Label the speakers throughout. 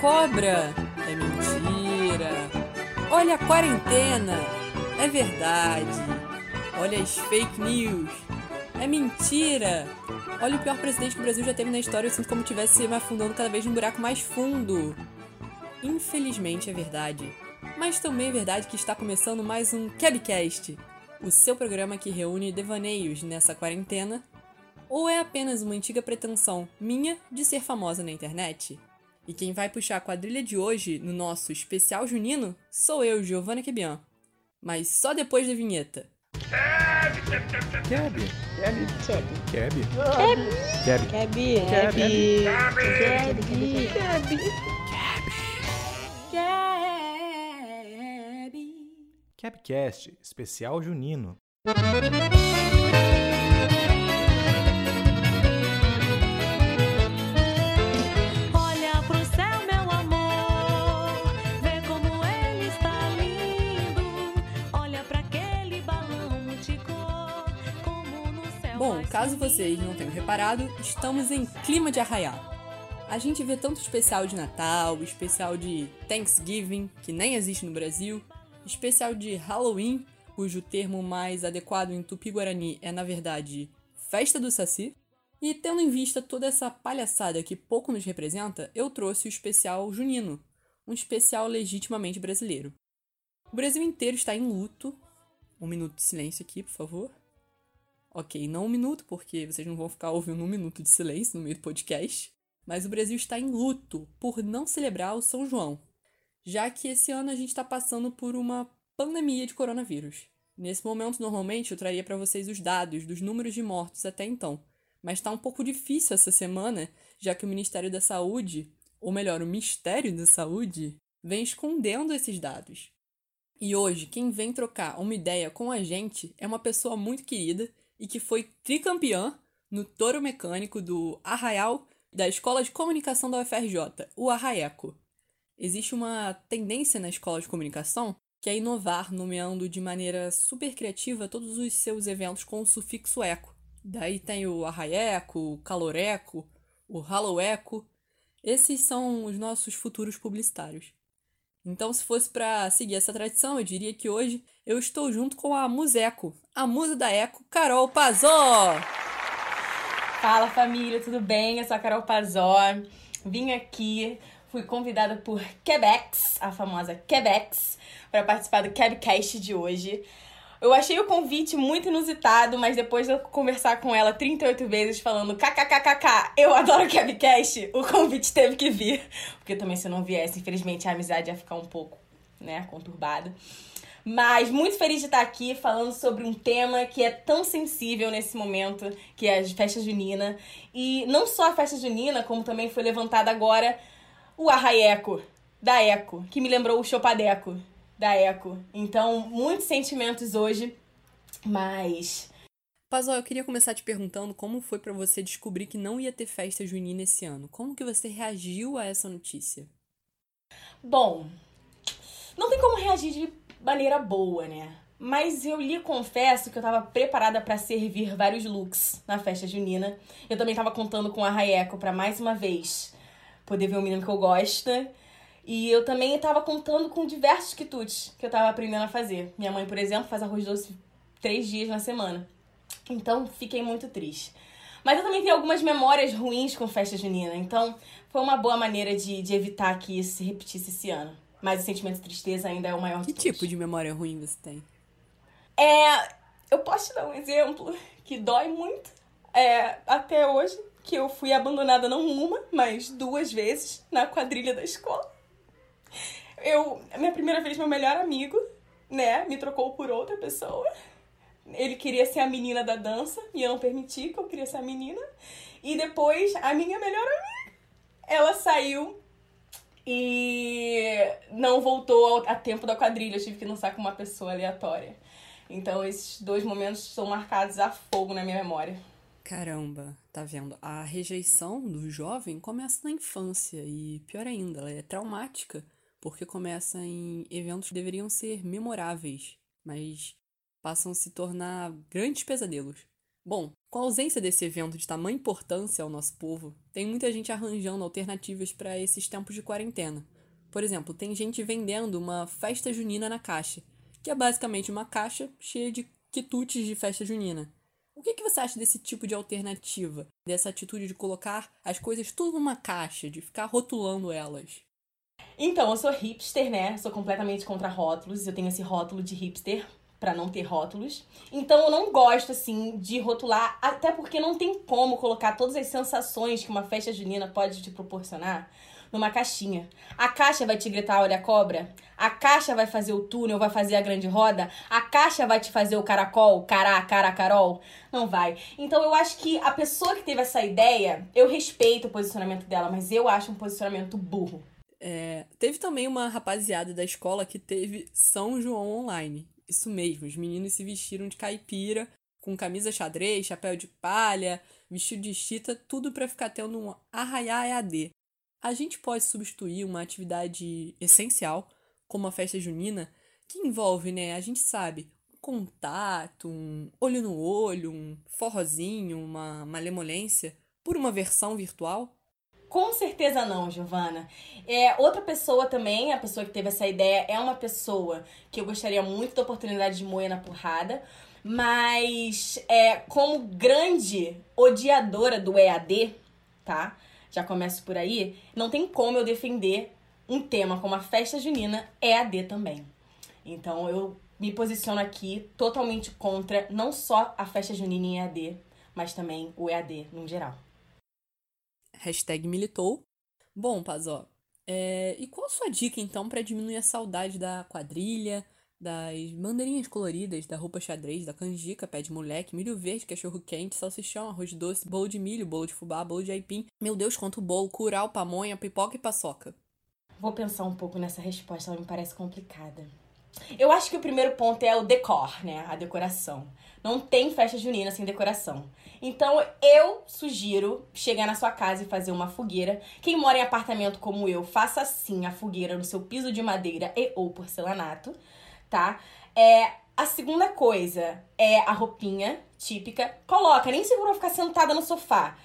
Speaker 1: cobra! É mentira! Olha a quarentena! É verdade! Olha as fake news! É mentira! Olha o pior presidente que o Brasil já teve na história, eu sinto como tivesse me afundando cada vez num buraco mais fundo. Infelizmente é verdade. Mas também é verdade que está começando mais um Cabcast, o seu programa que reúne devaneios nessa quarentena, ou é apenas uma antiga pretensão minha de ser famosa na internet? E quem vai puxar a quadrilha de hoje no nosso especial junino sou eu, Giovanna Kebian. Mas só depois da vinheta.
Speaker 2: Keb. Keb.
Speaker 3: Keb.
Speaker 2: Keb.
Speaker 3: Keb.
Speaker 2: Keb.
Speaker 3: Keb.
Speaker 1: Keb.
Speaker 2: Kebcast, especial junino.
Speaker 1: Bom, caso vocês não tenham reparado, estamos em clima de arraiar. A gente vê tanto especial de Natal, especial de Thanksgiving, que nem existe no Brasil, especial de Halloween, cujo termo mais adequado em tupi-guarani é, na verdade, Festa do Saci. E tendo em vista toda essa palhaçada que pouco nos representa, eu trouxe o especial junino, um especial legitimamente brasileiro. O Brasil inteiro está em luto. Um minuto de silêncio aqui, por favor. Ok, não um minuto, porque vocês não vão ficar ouvindo um minuto de silêncio no meio do podcast. Mas o Brasil está em luto por não celebrar o São João, já que esse ano a gente está passando por uma pandemia de coronavírus. Nesse momento, normalmente, eu traria para vocês os dados dos números de mortos até então, mas está um pouco difícil essa semana, já que o Ministério da Saúde, ou melhor, o Mistério da Saúde, vem escondendo esses dados. E hoje, quem vem trocar uma ideia com a gente é uma pessoa muito querida e que foi tricampeã no touro mecânico do Arraial da Escola de Comunicação da UFRJ, o Arraeco. Existe uma tendência na escola de comunicação que é inovar, nomeando de maneira super criativa todos os seus eventos com o sufixo eco. Daí tem o arraeco, o caloreco, o halloweco. Esses são os nossos futuros publicitários. Então, se fosse para seguir essa tradição, eu diria que hoje eu estou junto com a Museco, a musa da Eco, Carol Pazó.
Speaker 3: Fala família, tudo bem? Eu sou a Carol Pazor. Vim aqui, fui convidada por Quebex, a famosa Quebex, para participar do Kebcast de hoje. Eu achei o convite muito inusitado, mas depois de eu conversar com ela 38 vezes falando kkkk, eu adoro Kebcast, o convite teve que vir. Porque também se não viesse, infelizmente a amizade ia ficar um pouco, né, conturbada. Mas muito feliz de estar aqui falando sobre um tema que é tão sensível nesse momento, que é a festa junina. E não só a festa junina, como também foi levantado agora o arraeco da Eco, que me lembrou o chopadeco da Eco. Então, muitos sentimentos hoje, mas
Speaker 1: Pazó, eu queria começar te perguntando como foi para você descobrir que não ia ter festa junina esse ano. Como que você reagiu a essa notícia?
Speaker 3: Bom, não tem como reagir de maneira boa, né? Mas eu lhe confesso que eu tava preparada pra servir vários looks na festa junina. Eu também tava contando com a Raeco pra mais uma vez poder ver o menino que eu gosto. E eu também tava contando com diversos quitutes que eu tava aprendendo a fazer. Minha mãe, por exemplo, faz arroz doce três dias na semana. Então, fiquei muito triste. Mas eu também tenho algumas memórias ruins com festa junina. Então, foi uma boa maneira de, de evitar que isso se repetisse esse ano. Mas o sentimento de tristeza ainda é o maior
Speaker 1: Que
Speaker 3: de
Speaker 1: tipo de memória ruim você tem?
Speaker 3: É, eu posso te dar um exemplo que dói muito. É, até hoje, que eu fui abandonada não uma, mas duas vezes na quadrilha da escola. Eu, minha primeira vez, meu melhor amigo, né, me trocou por outra pessoa. Ele queria ser a menina da dança e eu não permiti que eu queria ser a menina. E depois, a minha melhor amiga, ela saiu e não voltou a tempo da quadrilha. Eu tive que dançar com uma pessoa aleatória. Então, esses dois momentos são marcados a fogo na minha memória.
Speaker 1: Caramba, tá vendo? A rejeição do jovem começa na infância e, pior ainda, ela é traumática, porque começa em eventos que deveriam ser memoráveis, mas passam a se tornar grandes pesadelos. Bom, com a ausência desse evento de tamanha importância ao nosso povo, tem muita gente arranjando alternativas para esses tempos de quarentena. Por exemplo, tem gente vendendo uma festa junina na caixa, que é basicamente uma caixa cheia de quitutes de festa junina. O que, que você acha desse tipo de alternativa? Dessa atitude de colocar as coisas tudo numa caixa, de ficar rotulando elas?
Speaker 3: Então, eu sou hipster, né? Sou completamente contra rótulos. Eu tenho esse rótulo de hipster pra não ter rótulos. Então, eu não gosto, assim, de rotular, até porque não tem como colocar todas as sensações que uma festa junina pode te proporcionar numa caixinha. A caixa vai te gritar, olha a cobra. A caixa vai fazer o túnel, vai fazer a grande roda. A caixa vai te fazer o caracol, cará, cara, carol. Não vai. Então eu acho que a pessoa que teve essa ideia, eu respeito o posicionamento dela, mas eu acho um posicionamento burro.
Speaker 1: É, teve também uma rapaziada da escola que teve São João online. Isso mesmo, os meninos se vestiram de caipira, com camisa xadrez, chapéu de palha, vestido de chita, tudo para ficar tendo um arraiá EAD. A gente pode substituir uma atividade essencial, como a festa junina, que envolve, né, a gente sabe, um contato, um olho no olho, um forrozinho, uma malemolência, por uma versão virtual?
Speaker 3: Com certeza não, Giovana. É, outra pessoa também, a pessoa que teve essa ideia, é uma pessoa que eu gostaria muito da oportunidade de moer na porrada, mas é, como grande odiadora do EAD, tá? Já começo por aí, não tem como eu defender um tema como a festa junina EAD também. Então eu me posiciono aqui totalmente contra não só a festa junina em EAD, mas também o EAD no geral.
Speaker 1: Hashtag militou. Bom, Pazó, é, e qual a sua dica então para diminuir a saudade da quadrilha, das bandeirinhas coloridas, da roupa xadrez, da canjica, pé de moleque, milho verde, cachorro quente, salsichão, arroz doce, bolo de milho, bolo de fubá, bolo de aipim. Meu Deus, quanto bolo, curau, pamonha, pipoca e paçoca.
Speaker 3: Vou pensar um pouco nessa resposta, ela me parece complicada. Eu acho que o primeiro ponto é o decor, né? A decoração. Não tem festa junina sem decoração. Então eu sugiro chegar na sua casa e fazer uma fogueira. Quem mora em apartamento como eu, faça sim a fogueira no seu piso de madeira e ou porcelanato, tá? É, a segunda coisa é a roupinha típica. Coloca, nem segura ficar sentada no sofá.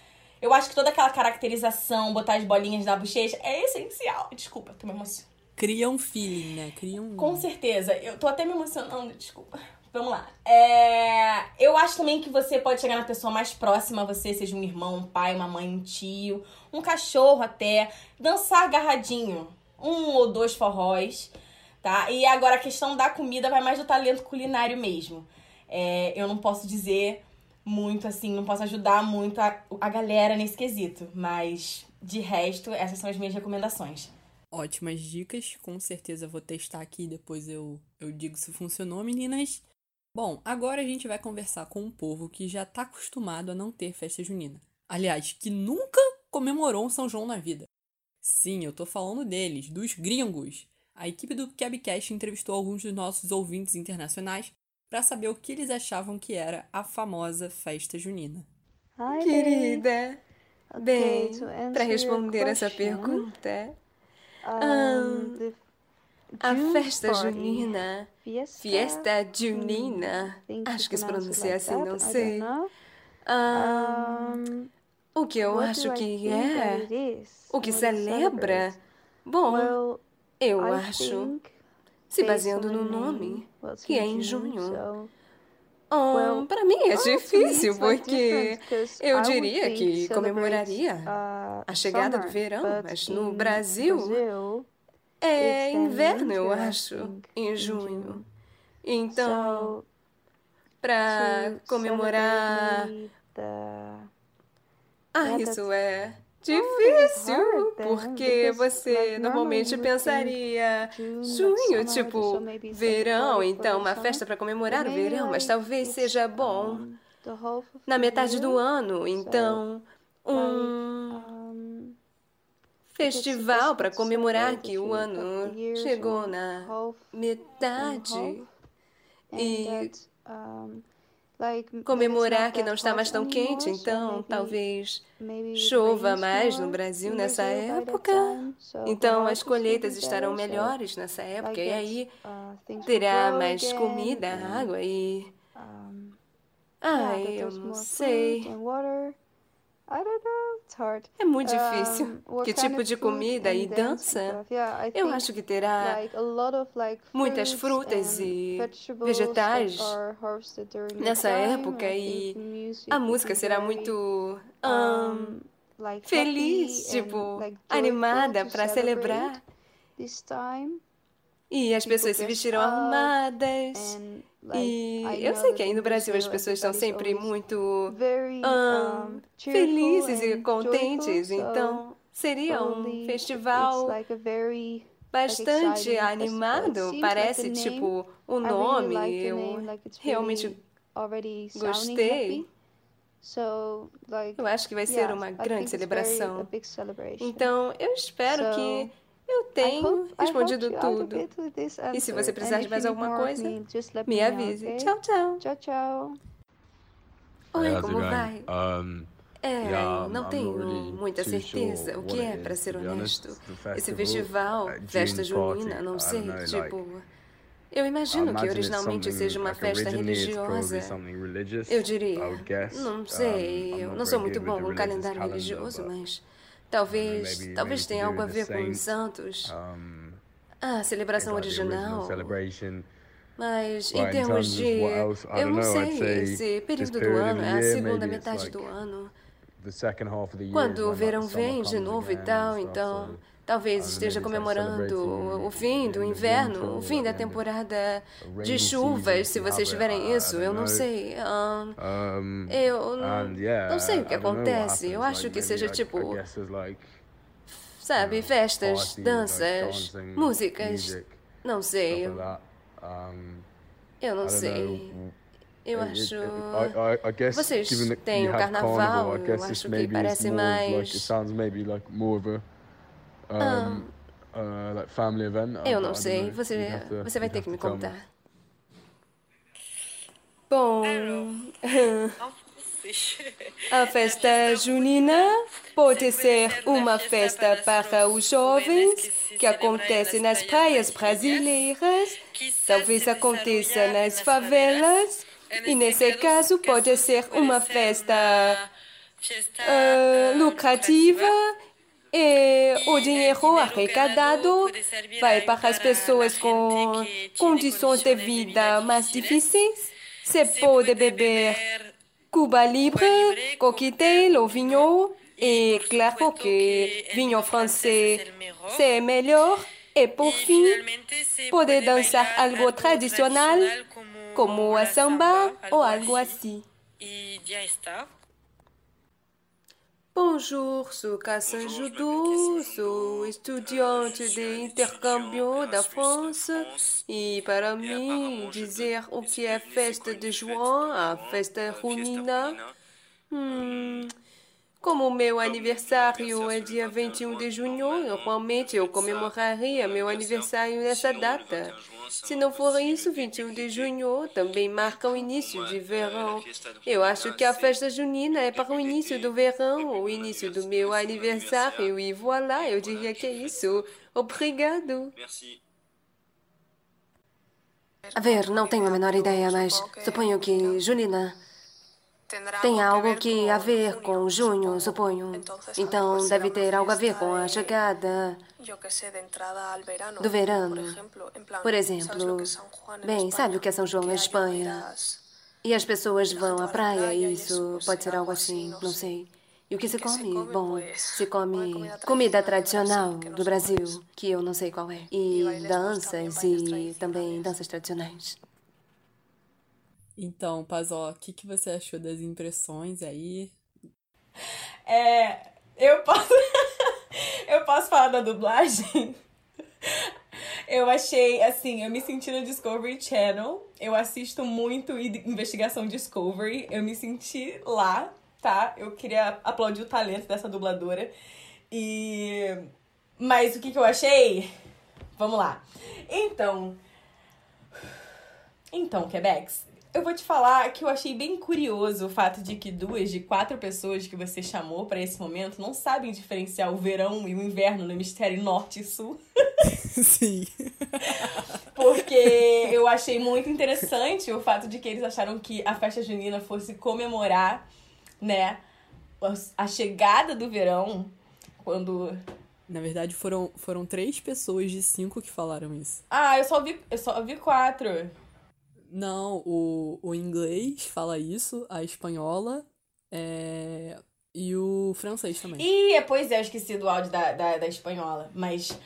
Speaker 3: Eu acho que toda aquela caracterização, botar as bolinhas na bochecha é essencial. Desculpa, tô me emocionando.
Speaker 1: Cria um feeling, né? Cria um.
Speaker 3: Com certeza. Eu tô até me emocionando, desculpa. Vamos lá. É, Eu acho também que você pode chegar na pessoa mais próxima a você, seja um irmão, um pai, uma mãe, um tio, um cachorro até. Dançar agarradinho. Um ou dois forróis, tá? E agora a questão da comida vai mais do talento culinário mesmo. É, eu não posso dizer muito assim, não posso ajudar muito a, a galera nesse quesito. Mas, de resto, essas são as minhas recomendações.
Speaker 1: Ótimas dicas, com certeza vou testar aqui depois eu, eu digo se funcionou, meninas. Bom, agora a gente vai conversar com um povo que já tá acostumado a não ter festa junina. Aliás, que nunca comemorou um São João na vida. Sim, eu tô falando deles, dos gringos. A equipe do Cabcast entrevistou alguns dos nossos ouvintes internacionais para saber o que eles achavam que era a famosa festa junina.
Speaker 4: Hi,
Speaker 5: Querida, bem, para responder essa pergunta,
Speaker 4: um, the
Speaker 5: a festa junina,
Speaker 4: Fiesta,
Speaker 5: fiesta junina, acho que se pronuncia assim, não
Speaker 4: don't
Speaker 5: sei.
Speaker 4: Um,
Speaker 5: o que eu acho
Speaker 4: I
Speaker 5: que é, o que celebra, bom, eu acho, se baseando no nome, que é em junho. Oh,
Speaker 4: well,
Speaker 5: para mim é difícil,
Speaker 4: like,
Speaker 5: porque eu diria que comemoraria
Speaker 4: uh,
Speaker 5: a chegada do verão, mas no Brasil é inverno, eu acho, em junho. Então, para comemorar. Ah, isso é difícil, porque você normalmente pensaria junho, tipo verão, então uma festa para comemorar o verão, mas talvez seja bom na metade do ano, então um festival para comemorar que o ano chegou na metade e comemorar que não está mais tão quente, então talvez chova mais no Brasil nessa época. Então as colheitas estarão melhores nessa época e aí
Speaker 4: uh,
Speaker 5: terá mais comida, água e
Speaker 4: that
Speaker 5: eu não sei. É muito difícil. Que tipo de comida e dança? Eu acho que terá
Speaker 4: like a lot of like
Speaker 5: muitas frutas e vegetais nessa época e a música será muito
Speaker 4: um,
Speaker 5: feliz, tipo, animada para celebrar.
Speaker 4: this time.
Speaker 5: E as
Speaker 4: People
Speaker 5: pessoas se
Speaker 4: dress
Speaker 5: vestirão
Speaker 4: like
Speaker 5: E eu sei que aí no Brasil as pessoas estão sempre muito
Speaker 4: cheerful
Speaker 5: felizes e contentes. Então seria um festival bastante animado. Parece tipo o nome. Eu realmente gostei. Eu acho que vai ser uma grande celebração. Então eu espero que eu tenho respondido tudo. E se você precisar de mais alguma coisa,
Speaker 4: me,
Speaker 5: avise.
Speaker 4: okay?
Speaker 5: Tchau, tchau.
Speaker 4: Tchau, tchau.
Speaker 5: Oi, como vai?
Speaker 6: Um,
Speaker 5: É, não
Speaker 6: I'm
Speaker 5: tenho muita certeza
Speaker 6: sure
Speaker 5: o que é, para ser honesto. Esse
Speaker 6: festival, uh,
Speaker 5: festa junina, não sei, tipo. Eu imagino que originalmente seja uma festa religiosa. Eu diria. Não sei, eu não sou muito bom com calendário religioso, mas talvez,
Speaker 6: maybe
Speaker 5: talvez tenha algo a ver com os santos. Ah, a celebração
Speaker 6: original.
Speaker 5: Mas em termos de. Eu não sei, esse período do ano é a segunda metade do ano. Quando o verão vem de novo e tal, então talvez esteja comemorando o fim do inverno, o fim da temporada de chuvas, se vocês tiverem isso, eu não sei. eu não, sei o que acontece. Eu acho que seja tipo, sabe, festas, danças, músicas, não sei, eu não sei. Eu acho. Vocês têm o carnaval, eu acho que parece mais-
Speaker 6: um, uh, like family event. I-
Speaker 5: Eu não sei,
Speaker 6: know.
Speaker 5: você,
Speaker 6: to-
Speaker 5: você vai ter que me contar. Bom, a festa junina pode ser uma festa para os jovens que acontece nas praias brasileiras, talvez aconteça nas favelas, e nesse caso pode ser uma festa ah, lucrativa e o dinheiro arrecadado vai para as pessoas com condições de vida mais difíceis. Se pode beber Cuba Libre, coquetel ou vinho. E claro que vinho francês é melhor. E por fim, pode dançar algo tradicional, como a samba ou algo assim. Bonjour, sou Cassin Judou, sou estudante de intercâmbio da França e para mim dizer o que é festa de João, a festa junina, hum, como meu aniversário é dia 21 de junho, normalmente eu comemoraria meu aniversário nessa data. Se não for isso, 21 de junho também marca o início de verão. Eu acho que a festa junina é para o início do verão, o início do meu aniversário, e voilà, eu diria que é isso. Obrigado. A ver, não tenho a menor ideia, mas suponho que junina tem algo que a ver com junho, suponho. Então deve ter algo a ver com a chegada do verano. Por exemplo, bem, sabe o que é São João na Espanha? E as pessoas vão à praia e isso pode ser algo assim, não sei. E o que se come? Bom, se come comida tradicional do Brasil, que eu não sei qual é. E danças e também danças tradicionais.
Speaker 1: Então, Pazó, o que, que você achou das impressões aí?
Speaker 3: É, eu posso. eu posso falar da dublagem? Eu achei, assim, eu me senti no Discovery Channel. Eu assisto muito Investigação Discovery. Eu me senti lá, tá? Eu queria aplaudir o talento dessa dubladora. E. Mas o que, que eu achei? Vamos lá. Então. Então, Quebecs, eu vou te falar que eu achei bem curioso o fato de que duas de quatro pessoas que você chamou pra esse momento não sabem diferenciar o verão e o inverno no hemisfério norte e sul.
Speaker 1: Sim.
Speaker 3: Porque eu achei muito interessante o fato de que eles acharam que a festa junina fosse comemorar, né, a chegada do verão, quando
Speaker 1: Na verdade, foram, foram três pessoas de cinco que falaram isso.
Speaker 3: Ah, eu só vi, eu só vi quatro.
Speaker 1: Não, o, o inglês fala isso, a espanhola é, e o francês também.
Speaker 3: Ih, pois é, eu esqueci do áudio da, da, da espanhola. Mas,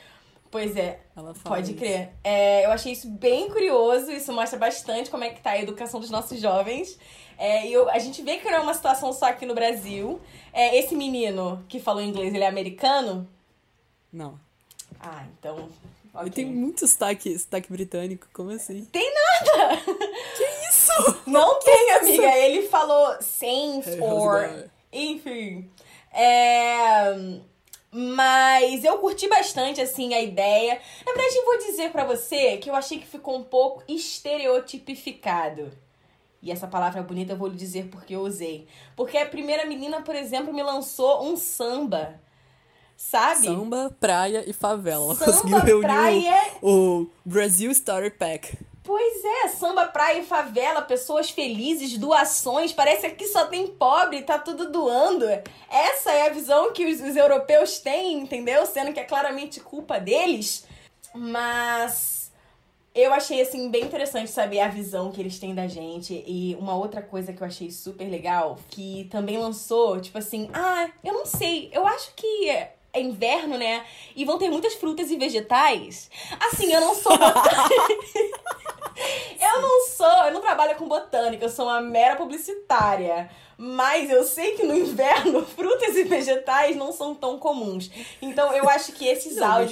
Speaker 3: pois é,
Speaker 1: Ela fala
Speaker 3: pode
Speaker 1: isso.
Speaker 3: crer. É, eu achei isso bem curioso, isso mostra bastante como é que tá a educação dos nossos jovens. É, e eu- a gente vê que não é uma situação só aqui no Brasil. É, esse menino que falou inglês, ele é americano?
Speaker 1: Não.
Speaker 3: Ah, então.
Speaker 1: Ele
Speaker 3: ok.
Speaker 1: tem muito sotaque, sotaque britânico, como assim?
Speaker 3: Não tem, amiga. Ele falou sense
Speaker 1: it
Speaker 3: or. Enfim. É. Mas eu curti bastante, assim, a ideia. Na verdade, eu vou dizer pra você que eu achei que ficou um pouco estereotipificado. E essa palavra bonita eu vou lhe dizer porque eu usei. Porque a primeira menina, por exemplo, me lançou um samba. Sabe?
Speaker 1: Samba, praia e favela. Ela
Speaker 3: Samba,
Speaker 1: conseguiu reunir
Speaker 3: praia.
Speaker 1: o, o Brasil Starter Pack.
Speaker 3: Pois é, samba, praia e favela, pessoas felizes, doações, parece que aqui só tem pobre, tá tudo doando. Essa é a visão que os, os europeus têm, entendeu? Sendo que é claramente culpa deles. Mas eu achei, assim, bem interessante saber a visão que eles têm da gente. E uma outra coisa que eu achei super legal, que também lançou, tipo assim, ah, eu não sei, eu acho que é inverno, né? E vão ter muitas frutas e vegetais. Assim, eu não sou eu não sou, eu não trabalho com botânica, eu sou uma mera publicitária. Mas eu sei que no inverno frutas e vegetais não são tão comuns. Então eu acho que esses
Speaker 1: Não,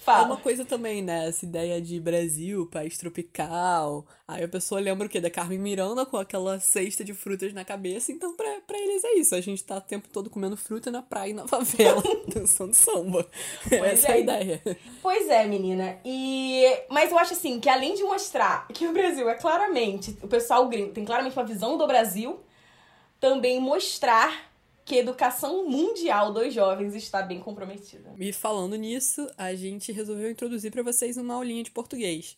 Speaker 3: áudios.
Speaker 1: É
Speaker 3: Fala.
Speaker 1: uma coisa também, né? Essa ideia de Brasil, país tropical. Aí a pessoa lembra o quê? Da Carmen Miranda com aquela cesta de frutas na cabeça. Então, pra, pra eles é isso. A gente tá o tempo todo comendo fruta na praia e na favela, dançando samba. Essa é a
Speaker 3: é.
Speaker 1: ideia.
Speaker 3: Pois é, menina. E mas eu acho assim que além de mostrar que o Brasil é claramente, o pessoal gringo tem claramente uma visão do Brasil, também mostrar que a educação mundial dos jovens está bem comprometida.
Speaker 1: E falando nisso, a gente resolveu introduzir pra vocês uma aulinha de português.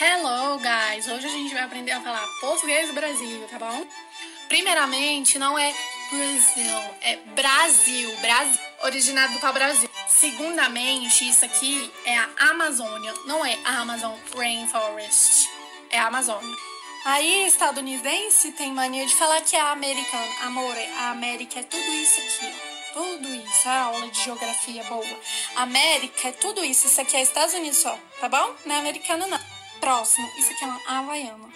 Speaker 7: Hello, guys! Hoje a gente vai aprender a falar português do Brasil, tá bom? Primeiramente, não é Brasil, é Brasil, Brasil, originado do pau-brasil. Segundamente, isso aqui é a Amazônia, não é a Amazon Rainforest, é a Amazônia. Aí, estadunidense tem mania de falar que é americano. Amor, a América é tudo isso aqui. Tudo isso, a aula de geografia boa. América é tudo isso, isso aqui é Estados Unidos só, tá bom? Não é americano, não. Próximo, isso aqui é uma havaiana.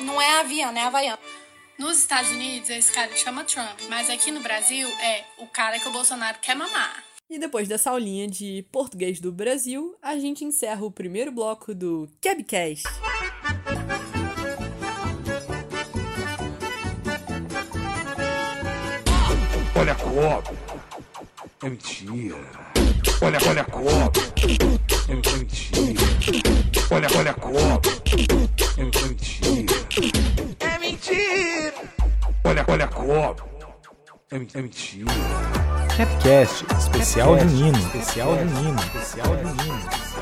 Speaker 7: Não é aviana, é havaiana. Nos Estados Unidos, esse cara chama Trump, mas aqui no Brasil é o cara que o Bolsonaro quer mamar.
Speaker 1: E depois dessa aulinha de português do Brasil, a gente encerra o primeiro bloco do Cabcast.
Speaker 2: Cobra. É mentira. Olha, olha a cobra. É, mentira. Olha, olha a cobra. É, mentira. É mentira. Olha, olha a cobra. É, é mentira.
Speaker 8: Capcast, especial junino, especial junino, especial junino, especial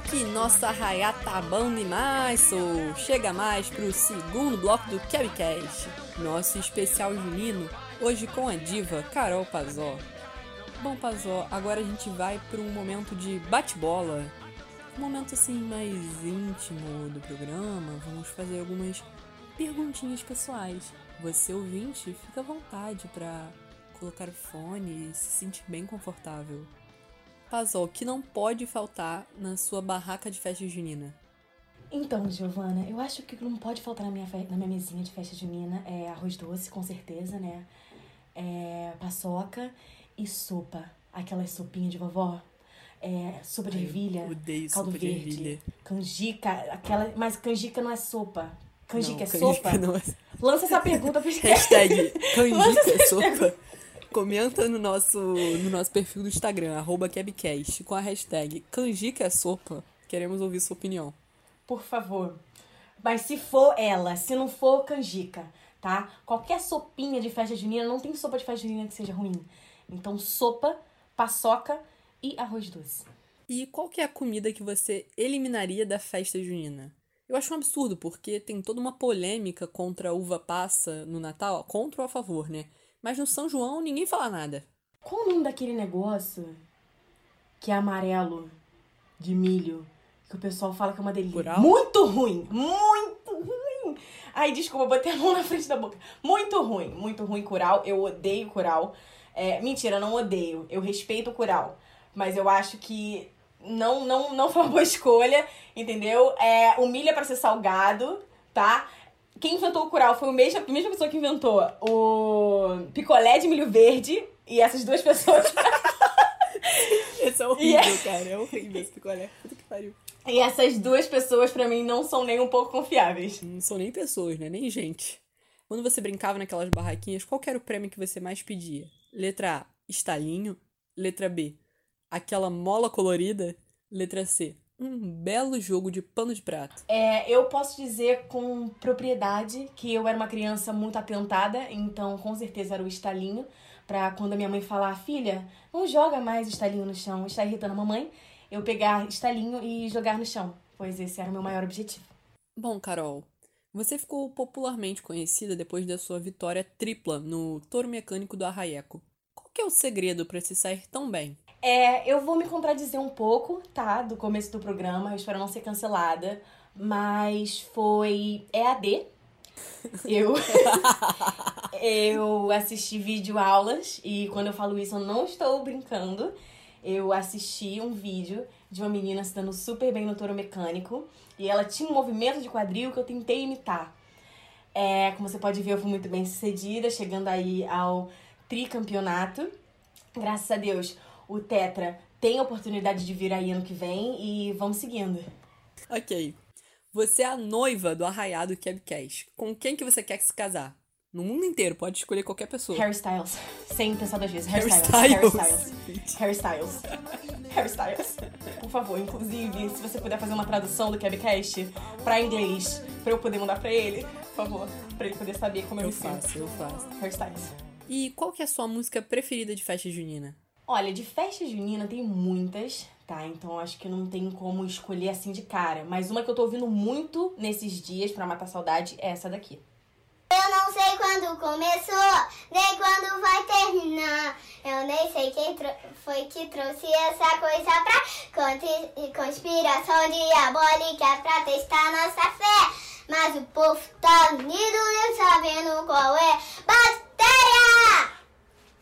Speaker 1: que nossa arraiá tá bom demais, sou. Chega mais pro segundo bloco do Cabcast, nosso especial junino, hoje com a diva Carol Pazó. Bom, Pazó, agora a gente vai para um momento de bate-bola, um momento assim mais íntimo do programa. Vamos fazer algumas perguntinhas pessoais. Você ouvinte, fica à vontade para colocar o fone e se sentir bem confortável. Pazol, que não pode faltar na sua barraca de festa junina?
Speaker 3: Então, Giovana, eu acho que não pode faltar na minha, na minha mesinha de festa junina é arroz doce, com certeza, né? É paçoca e sopa. Aquela sopinha de vovó. é, sopa de ervilha,
Speaker 1: Odeio
Speaker 3: caldo
Speaker 1: sopa de
Speaker 3: verde,
Speaker 1: ervilha.
Speaker 3: canjica, aquela, mas canjica não é sopa. Canjica
Speaker 1: Não,
Speaker 3: é
Speaker 1: canjica
Speaker 3: sopa?
Speaker 1: não é-
Speaker 3: Lança essa pergunta pro
Speaker 1: Hashtag canjica
Speaker 3: essa
Speaker 1: sopa. Comenta no nosso, no nosso perfil do Instagram, arroba Kebcast, com a hashtag canjica é sopa. Queremos ouvir sua opinião.
Speaker 3: Por favor. Mas se for ela, se não for canjica, tá? Qualquer sopinha de festa junina, não tem sopa de festa junina que seja ruim. Então, sopa, paçoca e arroz doce.
Speaker 1: E qual que é a comida que você eliminaria da festa junina? Eu acho um absurdo, porque tem toda uma polêmica contra a uva passa no Natal, contra ou a favor, né? Mas no São João ninguém fala nada.
Speaker 3: Qual o nome daquele negócio que é amarelo, de milho, que o pessoal fala que é uma delícia?
Speaker 1: Curau?
Speaker 3: Muito ruim! Muito ruim! Ai, desculpa, botei a mão na frente da boca. Muito ruim, muito ruim curau. Eu odeio curau. É, mentira, não odeio. Eu respeito o curau. Mas eu acho que não, não, não foi uma boa escolha, entendeu? É, o milho é pra ser salgado, tá? Quem inventou o curau foi o mesmo, a mesma pessoa que inventou o picolé de milho verde. E essas duas pessoas.
Speaker 1: Esse é horrível, cara. É horrível esse picolé. Puta que pariu.
Speaker 3: e essas duas pessoas, pra mim, não são nem um pouco confiáveis.
Speaker 1: Não são nem pessoas, né? Nem gente. Quando você brincava naquelas barraquinhas, qual era o prêmio que você mais pedia? Letra A, estalinho. Letra B, aquela mola colorida. Letra C, um belo jogo de pano de prato.
Speaker 3: É, eu posso dizer com propriedade que eu era uma criança muito atentada, então com certeza era o estalinho. Pra quando a minha mãe falar, filha, não joga mais estalinho no chão, está irritando a mamãe, eu pegar estalinho e jogar no chão, pois esse era o meu maior objetivo.
Speaker 1: Bom, Carol, você ficou popularmente conhecida depois da sua vitória tripla no touro mecânico do Arraieco. Qual que é o segredo para se sair tão bem?
Speaker 3: É, eu vou me contradizer um pouco, tá? Do começo do programa, eu espero não ser cancelada. Mas foi EAD. Eu, eu assisti vídeo aulas e quando eu falo isso eu não estou brincando. Eu assisti um vídeo de uma menina se dando super bem no touro mecânico e ela tinha um movimento de quadril que eu tentei imitar. É, como você pode ver, eu fui muito bem sucedida, chegando aí ao tricampeonato. Graças a Deus, o Tetra tem a oportunidade de vir aí ano que vem e vamos seguindo.
Speaker 1: Ok. Você é a noiva do Arraiado Kebcast. Com quem que você quer se casar? No mundo inteiro, pode escolher qualquer pessoa.
Speaker 3: Harry Styles. Sem pensar duas vezes.
Speaker 1: Harry
Speaker 3: Harry Styles.
Speaker 1: Styles.
Speaker 3: Harry Styles. Harry Styles. Por favor, inclusive, se você puder fazer uma tradução do Kebcast pra inglês, pra eu poder mandar pra ele, por favor, pra ele poder saber como eu,
Speaker 1: Eu
Speaker 3: me sinto.
Speaker 1: faço, eu faço.
Speaker 3: Harry Styles.
Speaker 1: E qual que é a sua música preferida de festa junina?
Speaker 3: Olha, de festa junina tem muitas, tá? Então acho que não tem como escolher assim de cara. Mas uma que eu tô ouvindo muito nesses dias pra matar saudade é essa daqui.
Speaker 9: Eu não sei quando começou, nem quando vai terminar. Eu nem sei quem foi que trouxe essa coisa pra conspiração diabólica pra testar nossa fé. Mas o povo tá unido e sabendo qual é. Bactéria!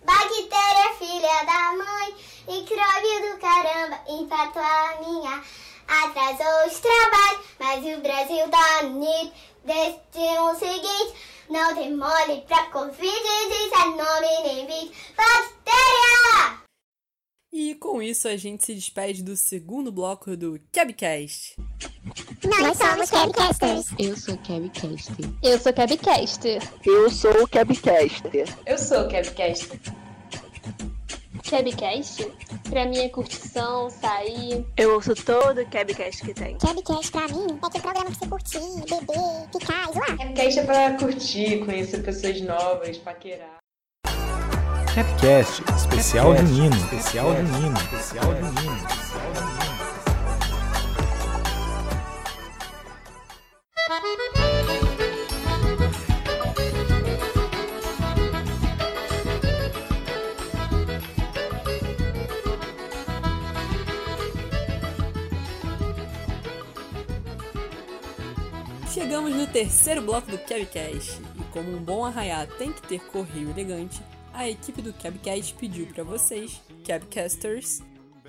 Speaker 9: Bactéria, filha da mãe, micróbio do caramba, empatou a minha. Atrasou os trabalhos, mas o Brasil tá unido. Decidiu o seguinte: não tem mole pra Covid-19 nem vídeo. Bactéria!
Speaker 1: E com isso a gente se despede do segundo bloco do Kebcast.
Speaker 9: Nós somos Cabcasters.
Speaker 10: Eu sou Cabcaster.
Speaker 9: Eu sou Cabcaster.
Speaker 11: Eu sou o Cabcaster.
Speaker 3: Eu sou o Cabcaster.
Speaker 9: Cabcast? Pra mim é curtição, sair.
Speaker 12: Eu ouço todo o Cabcast que tem.
Speaker 9: Cabcast pra mim é aquele programa pra você curtir, beber, ficar e zoar.
Speaker 3: Cabcast é pra curtir, conhecer pessoas novas, paquerar.
Speaker 8: Capcast, especial junino, especial junino, especial junino.
Speaker 1: Terceiro bloco do Cabcast. E como um bom arraiá tem que ter correio elegante, a equipe do Cabcast pediu para vocês, Cabcasters,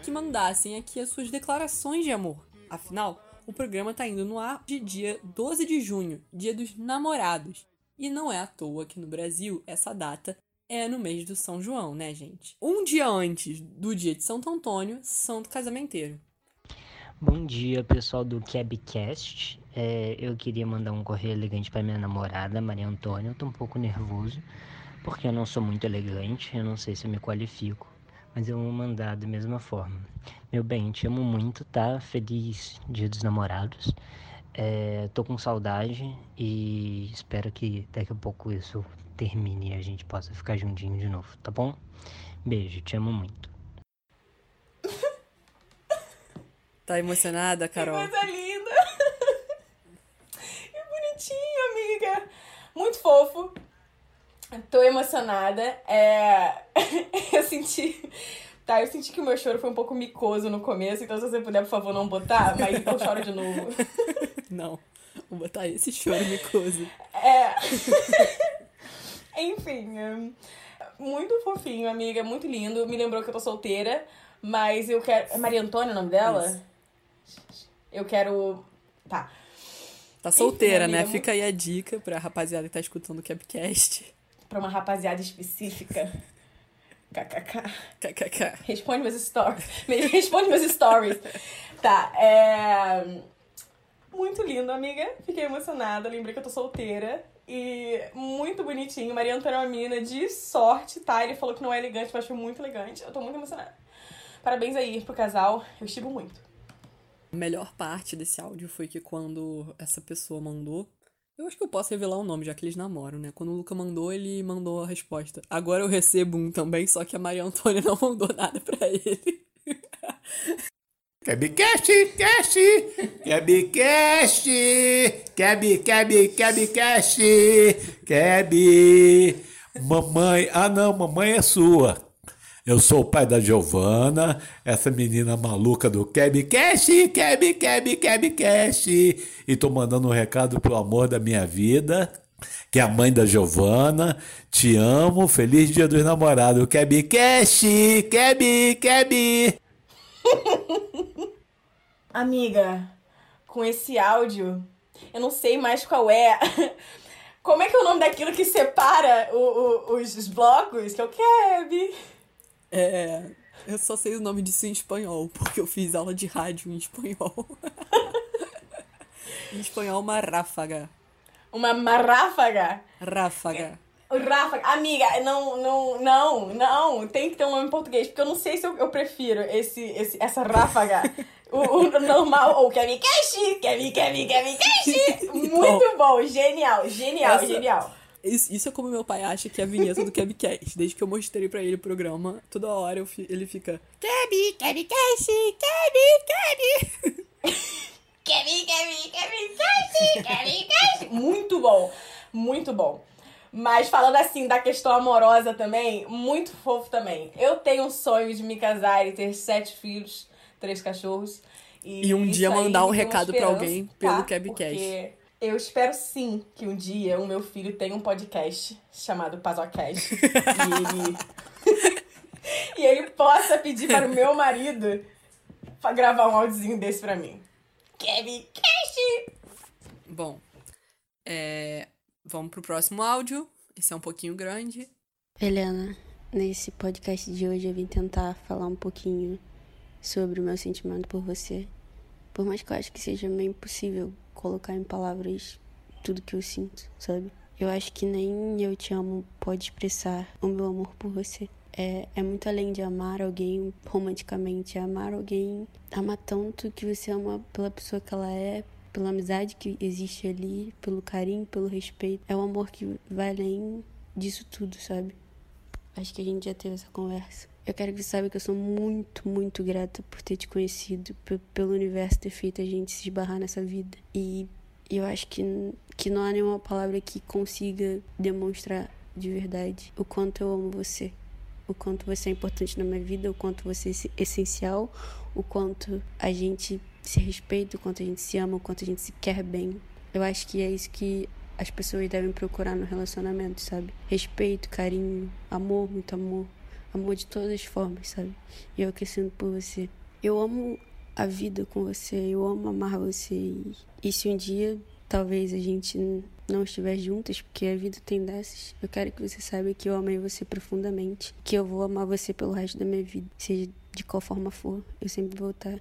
Speaker 1: que mandassem aqui as suas declarações de amor. Afinal, o programa tá indo no ar de dia 12 de junho, dia dos namorados. E não é à toa que no Brasil essa data é no mês do São João, né, gente? Um dia antes do dia de Santo Antônio, Santo Casamenteiro.
Speaker 10: Bom dia, pessoal do Cabcast. É, eu queria mandar um correio elegante para minha namorada, Maria Antônia. Eu tô um pouco nervoso, porque eu não sou muito elegante, eu não sei se eu me qualifico, mas eu vou mandar da mesma forma. Meu bem, te amo muito, tá? Feliz Dia dos Namorados. É, tô com saudade e espero que daqui a pouco isso termine e a gente possa ficar juntinho de novo, tá bom? Beijo, te amo muito.
Speaker 1: Tá emocionada, Carol?
Speaker 3: Que coisa linda! Que bonitinho, amiga! Muito fofo. Tô emocionada. É... eu senti. Tá, eu senti que o meu choro foi um pouco micoso no começo, então se você puder, por favor, não botar, mas então choro de novo.
Speaker 1: Não, vou botar esse choro micoso.
Speaker 3: É. Enfim, hum, muito fofinho, amiga, muito lindo. Me lembrou que eu tô solteira, mas eu quero. É Maria Antônia o nome dela? Eu quero. Tá.
Speaker 1: Tá solteira,
Speaker 3: Enfim,
Speaker 1: né?
Speaker 3: amiga,
Speaker 1: Fica aí a dica pra rapaziada que tá escutando o Capcast.
Speaker 3: Pra uma rapaziada específica. KKK.
Speaker 1: KKK.
Speaker 3: Responde meus stories. Responde meus stories. Tá, é. Muito lindo, amiga. Fiquei emocionada. Lembrei que eu tô solteira. E muito bonitinho. Maria Antônia é uma menina de sorte, tá? Ele falou que não é elegante, mas foi muito elegante. Eu tô muito emocionada. Parabéns aí pro casal. Eu estivo muito.
Speaker 1: A melhor parte desse áudio foi que quando essa pessoa mandou. Eu acho que eu posso revelar o nome, já que eles namoram, né? Quando o Luca mandou, ele mandou a resposta. Agora eu recebo um também, só que a Maria Antônia não mandou nada pra ele.
Speaker 13: Cabcast, cast, Cabcast, Cab, Cab, Cabcast, Cab. Mamãe, ah não, mamãe é sua. Eu sou o pai da Giovana, essa menina maluca do Cabcast, Cab, Cab, Cabcast. E tô mandando um recado pro amor da minha vida, que é a mãe da Giovana. Te amo, feliz dia dos namorados. Cabcast, Cab, Cab.
Speaker 3: Amiga, com esse áudio, eu não sei mais qual é. Como é que é o nome daquilo que separa o- o- os blocos? Que é o Keb.
Speaker 1: É. Eu só sei o nome disso em espanhol, porque eu fiz aula de rádio em espanhol. em espanhol, uma ráfaga.
Speaker 3: Uma marráfaga.
Speaker 1: Ráfaga.
Speaker 3: O Ráfaga. Amiga, não, não, não, não. Tem que ter um nome em português, porque eu não sei se eu, eu prefiro esse, esse, essa ráfaga. O, o normal, ou Kevikashi, Kevi, Kevi, Kevikashi. Muito bom, genial, genial,
Speaker 1: Essa-
Speaker 3: genial.
Speaker 1: Isso, é como meu pai acha que é a vinheta do Kebcast. Desde que eu mostrei pra ele o programa, toda hora fi- ele fica.
Speaker 3: Kevin, Kevin, Kevin, Kevin. Muito bom, muito bom. Mas falando assim da questão amorosa também, muito fofo também. Eu tenho um sonho de me casar e ter sete filhos, três cachorros.
Speaker 1: E um
Speaker 3: isso
Speaker 1: dia mandar um recado pra
Speaker 3: esperança,
Speaker 1: alguém
Speaker 3: tá?
Speaker 1: pelo Cabcast.
Speaker 3: Porque eu espero sim que um dia o meu filho tenha um podcast chamado Pazocast. e ele. e ele possa pedir para o meu marido pra gravar um áudiozinho desse pra mim. Kevin Cash!
Speaker 1: Bom, é, vamos pro próximo áudio. Esse é um pouquinho grande.
Speaker 14: Helena, nesse podcast de hoje eu vim tentar falar um pouquinho sobre o meu sentimento por você. Por mais que eu acho que seja meio impossível colocar em palavras tudo que eu sinto, sabe? Eu acho que nem eu te amo pode expressar o meu amor por você. É, é muito além de amar alguém romanticamente, é amar alguém, amar tanto que você ama pela pessoa que ela é, pela amizade que existe ali, pelo carinho, pelo respeito. É um amor que vai além disso tudo, sabe? Acho que a gente já teve essa conversa. Eu quero que você saiba que eu sou muito, muito grata por ter te conhecido, pe- pelo universo ter feito a gente se esbarrar nessa vida. E eu acho que, que não há nenhuma palavra que consiga demonstrar de verdade o quanto eu amo você. O quanto você é importante na minha vida, o quanto você é essencial, o quanto a gente se respeita, o quanto a gente se ama, o quanto a gente se quer bem. Eu acho que é isso que as pessoas devem procurar no relacionamento, sabe? Respeito, carinho, amor, muito amor. Amor de todas as formas, sabe? E eu sinto por você. Eu amo a vida com você, eu amo amar você. E, se um dia talvez a gente não estiver juntas, porque a vida tem dessas. Eu quero que você saiba que eu amei você profundamente, que eu vou amar você pelo resto da minha vida, seja de qual forma for. Eu sempre vou estar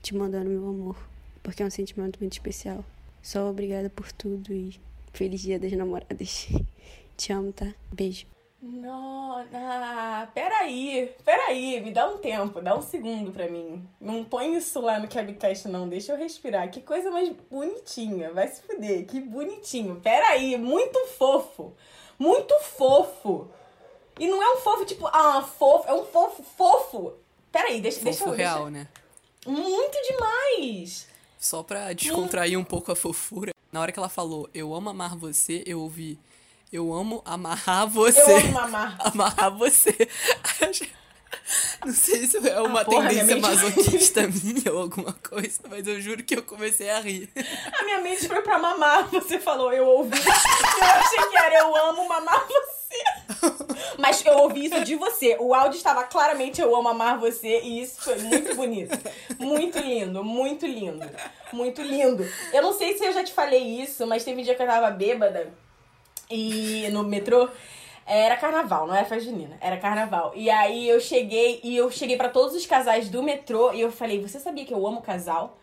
Speaker 14: te mandando meu amor, porque é um sentimento muito especial. Só obrigada por tudo e feliz dia das namoradas. Te amo, tá? Beijo.
Speaker 3: Não, ah, peraí, peraí, me dá um tempo, dá um segundo pra mim. Não põe isso lá no Cabcast, não, deixa eu respirar. Que coisa mais bonitinha, vai se fuder, que bonitinho. Peraí, muito fofo, muito fofo. E não é um fofo tipo, ah, fofo, é um fofo, fofo. Peraí, deixa, deixa
Speaker 1: Fofo
Speaker 3: eu.
Speaker 1: real,
Speaker 3: deixa...
Speaker 1: né?
Speaker 3: Muito demais!
Speaker 1: Só pra descontrair um pouco a fofura. Na hora que ela falou, eu amo amar você, eu ouvi, eu amo amarrar você.
Speaker 3: Eu amo mamar.
Speaker 1: amarrar você. Não sei se é uma
Speaker 3: Ah, porra,
Speaker 1: tendência
Speaker 3: minha mente-
Speaker 1: masoquista minha ou alguma coisa, mas eu juro que eu comecei a rir.
Speaker 3: A minha mente foi pra mamar, você falou, eu ouvi. Eu achei que era eu amo mamar você. Mas eu ouvi isso de você. O áudio estava claramente eu amo amar você e isso foi muito bonito. Muito lindo, muito lindo. Muito lindo. Eu não sei se eu já te falei isso, mas teve um dia que eu tava bêbada e no metrô. Era carnaval, não era festa junina, era carnaval. E aí eu cheguei e eu cheguei pra todos os casais do metrô e eu falei: "Você sabia que eu amo casal?"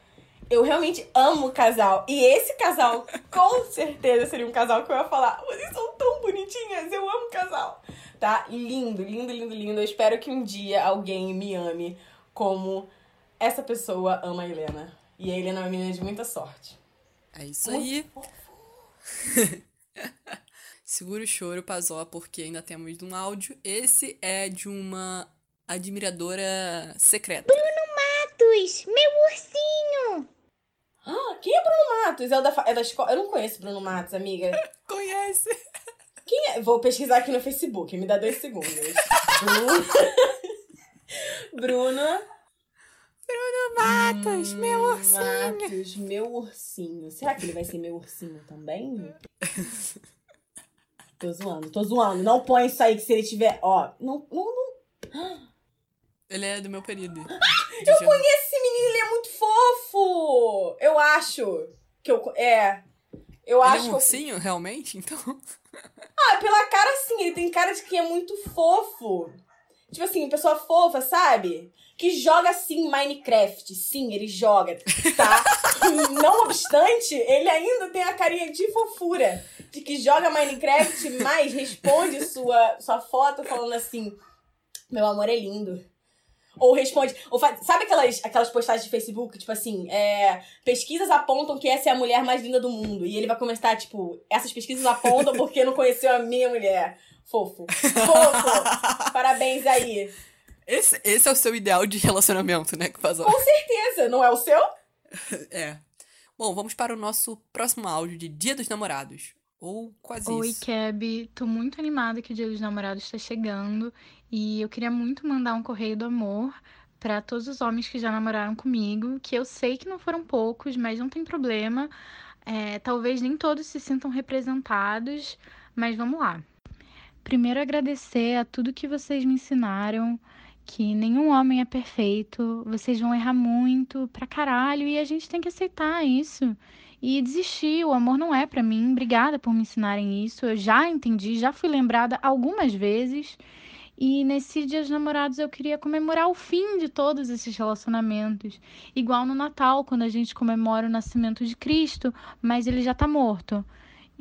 Speaker 3: Eu realmente amo casal. E esse casal, com certeza, seria um casal que eu ia falar: vocês são tão bonitinhas, eu amo casal. Tá? Lindo, lindo, lindo, lindo. Eu espero que um dia alguém me ame como essa pessoa ama a Helena. E a Helena é uma menina de muita sorte.
Speaker 1: É isso aí. Segura o choro, Pazó, porque ainda temos um áudio. Esse é de uma admiradora secreta.
Speaker 9: Matos, meu ursinho!
Speaker 3: Ah, quem é Bruno Matos? É, o da, é da escola? Eu não conheço Bruno Matos, amiga.
Speaker 1: Conhece?
Speaker 3: Quem é? Vou pesquisar aqui no Facebook, me dá dois segundos. Bruno. Bruno.
Speaker 1: Bruno Matos, meu ursinho.
Speaker 3: Matos, meu ursinho. Será que ele vai ser meu ursinho também? Tô zoando, tô zoando. Não põe isso aí que se ele tiver. Ó, não. não, não.
Speaker 1: Ele é do meu período.
Speaker 3: Eu conheço esse menino, ele é muito fofo! Eu acho que eu. É. Eu
Speaker 1: Ele
Speaker 3: acho
Speaker 1: é um
Speaker 3: que
Speaker 1: ursinho, realmente? Então.
Speaker 3: Ah, pela cara sim, ele tem cara de que é muito fofo. Tipo assim, pessoa fofa, sabe? Que joga sim Minecraft. Sim, ele joga, tá? Não obstante, ele ainda tem a carinha de fofura. De que joga Minecraft, mas responde sua, sua foto falando assim: Meu amor é lindo. Ou responde. Ou faz, sabe aquelas, aquelas postagens de Facebook, tipo assim, é, pesquisas apontam que essa é a mulher mais linda do mundo. E ele vai começar, tipo, essas pesquisas apontam porque não conheceu a minha mulher. Fofo. Fofo. Parabéns aí.
Speaker 1: Esse, esse é o seu ideal de relacionamento, né, Pazó?
Speaker 3: Com certeza, não é o seu?
Speaker 1: É. Bom, vamos para o nosso próximo áudio de Dia dos Namorados. Ou quase
Speaker 15: Oi,
Speaker 1: isso.
Speaker 15: Keb. Tô muito animada que o Dia dos Namorados está chegando e eu queria muito mandar um correio do amor para todos os homens que já namoraram comigo, que eu sei que não foram poucos, mas não tem problema. É, talvez nem todos se sintam representados, mas vamos lá. Primeiro, agradecer a tudo que vocês me ensinaram, que nenhum homem é perfeito, vocês vão errar muito, pra caralho, e a gente tem que aceitar isso e desistir. O amor não é pra mim. Obrigada por me ensinarem isso. Eu já entendi, já fui lembrada algumas vezes. E nesse Dia dos Namorados eu queria comemorar o fim de todos esses relacionamentos. Igual no Natal, quando a gente comemora o nascimento de Cristo, mas ele já tá morto.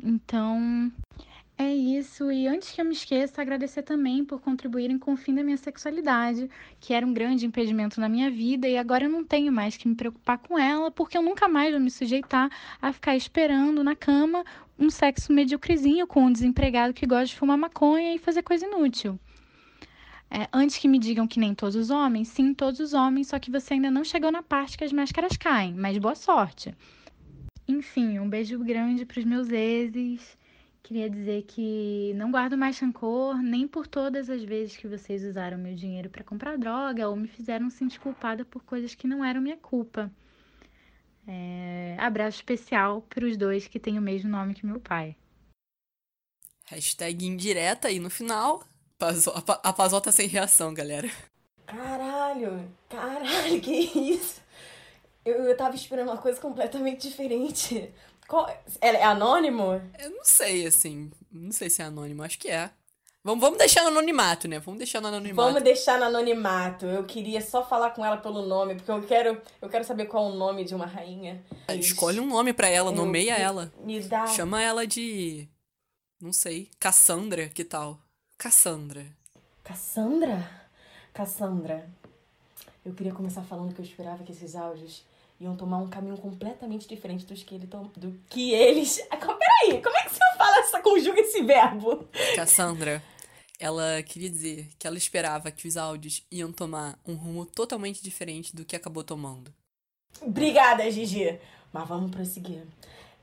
Speaker 15: Então, é isso. E antes que eu me esqueça, agradecer também por contribuírem com o fim da minha sexualidade, que era um grande impedimento na minha vida, e agora eu não tenho mais que me preocupar com ela, porque eu nunca mais vou me sujeitar a ficar esperando na cama um sexo mediocrezinho com um desempregado que gosta de fumar maconha e fazer coisa inútil. É, antes que me digam que nem todos os homens, sim, todos os homens, só que você ainda não chegou na parte que as máscaras caem, mas boa sorte. Enfim, um beijo grande pros meus exes. Queria dizer que não guardo mais rancor, nem por todas as vezes que vocês usaram meu dinheiro para comprar droga ou me fizeram sentir culpada por coisas que não eram minha culpa. É, Abraço especial para os dois que têm o mesmo nome que meu pai.
Speaker 1: Hashtag indireta aí no final. A, Pa- a Pazó tá sem reação, galera.
Speaker 3: Caralho, caralho, que isso? Eu, eu tava esperando uma coisa completamente diferente. Qual- É, anônimo?
Speaker 1: Eu não sei, assim. Não sei se é anônimo, acho que é. Vamos, vamos deixar no anonimato, né? Vamos deixar no anonimato.
Speaker 3: Vamos deixar no anonimato. Eu queria só falar com ela pelo nome, porque eu quero, eu quero saber qual é o nome de uma rainha.
Speaker 1: Escolhe um nome pra ela,
Speaker 3: Eu-
Speaker 1: nomeia
Speaker 3: me-
Speaker 1: ela.
Speaker 3: Me dá.
Speaker 1: Chama ela de. Não sei. Cassandra, que tal? Cassandra.
Speaker 3: Cassandra? Cassandra. Eu queria começar falando que eu esperava que esses áudios iam tomar um caminho completamente diferente dos que, ele tom... do que eles. Ah, Peraí, como é que você fala essa conjuga esse verbo?
Speaker 1: Cassandra. Ela queria dizer que ela esperava que os áudios iam tomar um rumo totalmente diferente do que acabou tomando.
Speaker 3: Obrigada, Gigi. Mas vamos prosseguir.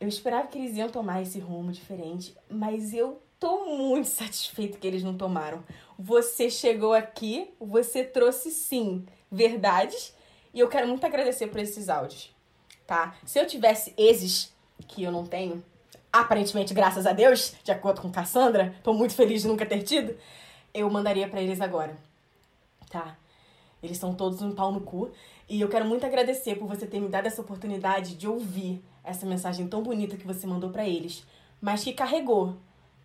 Speaker 3: Eu esperava que eles iam tomar esse rumo diferente, mas eu tô muito satisfeito que eles não tomaram. Você chegou aqui, você trouxe sim verdades, e eu quero muito agradecer por esses áudios, tá? Se eu tivesse esses, que eu não tenho, aparentemente, graças a Deus, de acordo com Cassandra, tô muito feliz de nunca ter tido, eu mandaria pra eles agora, tá? Eles estão todos um pau no cu. E eu quero muito agradecer por você ter me dado essa oportunidade de ouvir essa mensagem tão bonita que você mandou pra eles, mas que carregou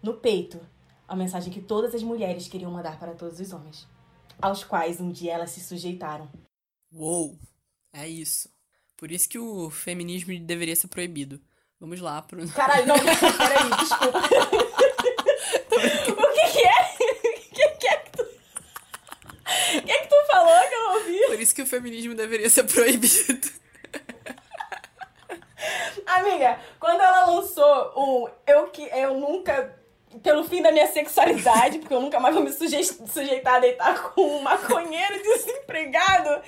Speaker 3: no peito a mensagem que todas as mulheres queriam mandar para todos os homens, aos quais um dia elas se sujeitaram.
Speaker 1: Uou! É isso. Por isso que o feminismo deveria ser proibido. Vamos lá pro.
Speaker 3: Caralho, não, peraí, desculpa. o que que é? O que que é que tu... O que é que tu falou que eu não ouvi?
Speaker 1: Por isso que o feminismo deveria ser proibido.
Speaker 3: Amiga, quando ela lançou o Eu que eu nunca. Pelo fim da minha sexualidade, porque eu nunca mais vou me suje- sujeitar a deitar com um maconheiro desempregado,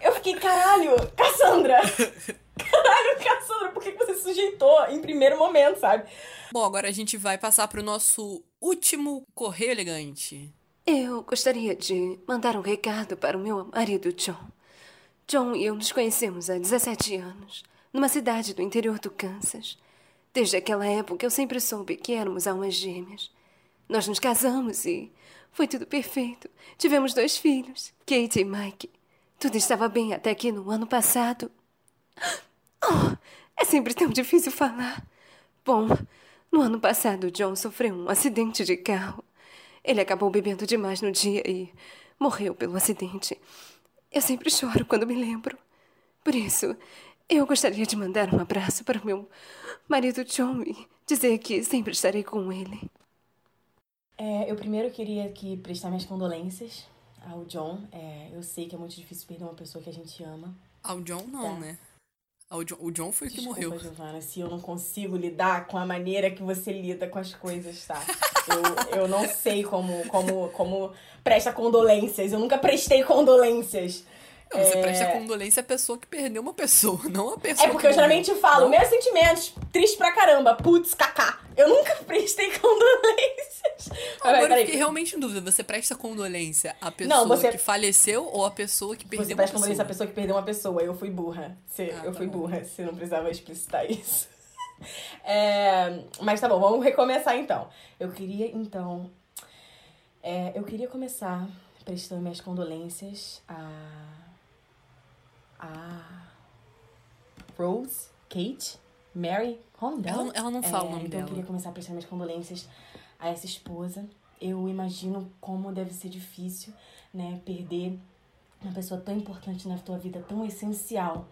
Speaker 3: eu fiquei, caralho, Cassandra! Caralho, Cassandra, por que você se sujeitou em primeiro momento, sabe?
Speaker 1: Bom, agora a gente vai passar pro nosso último correio elegante.
Speaker 5: Eu gostaria de mandar um recado para o meu marido John. John e eu nos conhecemos há 17 anos, numa cidade do interior do Kansas. Desde aquela época eu sempre soube que éramos almas gêmeas. Nós nos casamos e foi tudo perfeito. Tivemos dois filhos, Kate e Mike. Tudo estava bem até que no ano passado. Oh, é sempre tão difícil falar. Bom, no ano passado, John sofreu um acidente de carro. Ele acabou bebendo demais no dia e morreu pelo acidente. Eu sempre choro quando me lembro. Por isso, eu gostaria de mandar um abraço para meu marido John e dizer que sempre estarei com ele.
Speaker 3: É, eu primeiro queria aqui prestar minhas condolências ao John. É, eu sei que é muito difícil perder uma pessoa que a gente ama.
Speaker 1: Ao John, não,
Speaker 3: Tá.
Speaker 1: né? Ao John, o John foi o que
Speaker 3: Desculpa,
Speaker 1: morreu.
Speaker 3: Giovana, se eu não consigo lidar com a maneira que você lida com as coisas, tá? Eu, eu não sei como, como, como presta condolências. Eu nunca prestei condolências.
Speaker 1: Não, você
Speaker 3: É,
Speaker 1: presta condolência à pessoa que perdeu uma pessoa, não a pessoa
Speaker 3: É porque eu geralmente falo,
Speaker 1: Não?
Speaker 3: meus sentimentos, triste pra caramba, putz, kaká. Eu nunca prestei condolências.
Speaker 1: Agora
Speaker 3: Peraí,
Speaker 1: eu fiquei realmente em dúvida. Você presta condolência à pessoa
Speaker 3: Não, você-
Speaker 1: que faleceu ou à pessoa que perdeu
Speaker 3: Você
Speaker 1: uma
Speaker 3: presta
Speaker 1: pessoa?
Speaker 3: condolência à pessoa que perdeu uma pessoa. Eu fui burra. Você,
Speaker 1: Ah,
Speaker 3: eu
Speaker 1: tá
Speaker 3: fui
Speaker 1: bom.
Speaker 3: burra. Você não precisava explicitar isso. É, mas tá bom, vamos recomeçar então. Eu queria, então. é, eu queria começar prestando minhas condolências a. a. Rose, Kate, Mary. Dela?
Speaker 1: Ela- ela não fala o nome
Speaker 3: então
Speaker 1: dela.
Speaker 3: Eu queria começar prestando minhas condolências a essa esposa. Eu imagino como deve ser difícil, né, perder uma pessoa tão importante na tua vida, tão essencial,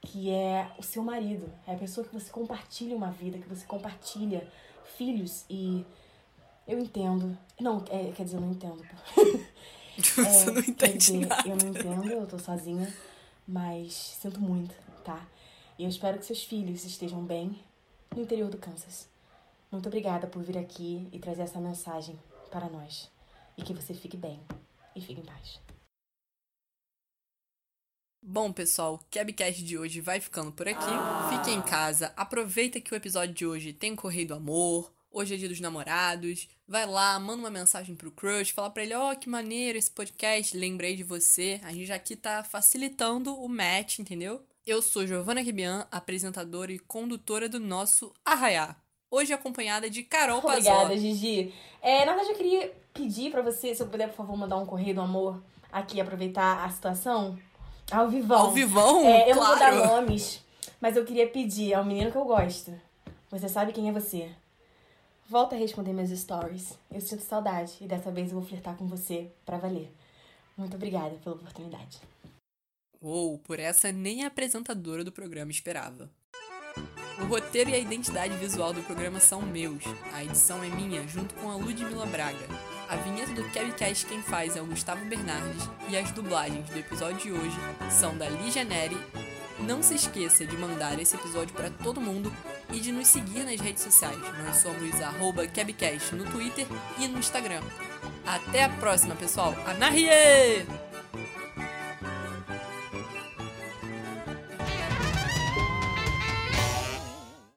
Speaker 3: que é o seu marido. É a pessoa que você compartilha uma vida, que você compartilha filhos e eu entendo. Não, é, quer dizer, eu não entendo.
Speaker 1: Você não
Speaker 3: quer
Speaker 1: entende
Speaker 3: dizer,
Speaker 1: nada.
Speaker 3: Eu não entendo, eu tô sozinha, mas sinto muito, tá? E eu espero que seus filhos estejam bem no interior do Kansas. Muito obrigada por vir aqui e trazer essa mensagem para nós. E que você fique bem e fique em paz.
Speaker 1: Bom, pessoal, o Cabcast de hoje vai ficando por aqui. Fique em casa, aproveita que o episódio de hoje tem Correio do Amor, hoje é dia dos namorados. Vai lá, manda uma mensagem pro crush, fala pra ele, ó, que maneiro esse podcast, lembrei de você. A gente aqui tá facilitando o match, entendeu? Eu sou Giovana Ribian, apresentadora e condutora do nosso Arraiá. Hoje acompanhada de Carol Pazó.
Speaker 3: Obrigada, Gigi. É, na verdade, eu queria pedir pra você, se eu puder, por favor, mandar um correio do amor aqui, aproveitar a situação. Ao vivão.
Speaker 1: Ao vivão?
Speaker 3: É, eu não vou
Speaker 1: Claro.
Speaker 3: dar nomes, Mas eu queria pedir ao menino que eu gosto. Você sabe quem é você. Volta a responder meus stories. Eu sinto saudade e dessa vez eu vou flertar com você pra valer. Muito obrigada pela oportunidade.
Speaker 1: Ou por essa nem a apresentadora do programa esperava. O roteiro e a identidade visual do programa são meus. A edição é minha, junto com a Ludmila Braga. A vinheta do Kevcast quem faz é o Gustavo Bernardes e as dublagens do episódio de hoje são da Ligia Neri. Não se esqueça de mandar esse episódio para todo mundo e de nos seguir nas redes sociais. Nós somos arroba Kebcast no Twitter e no Instagram. Até a próxima, pessoal. Anahie!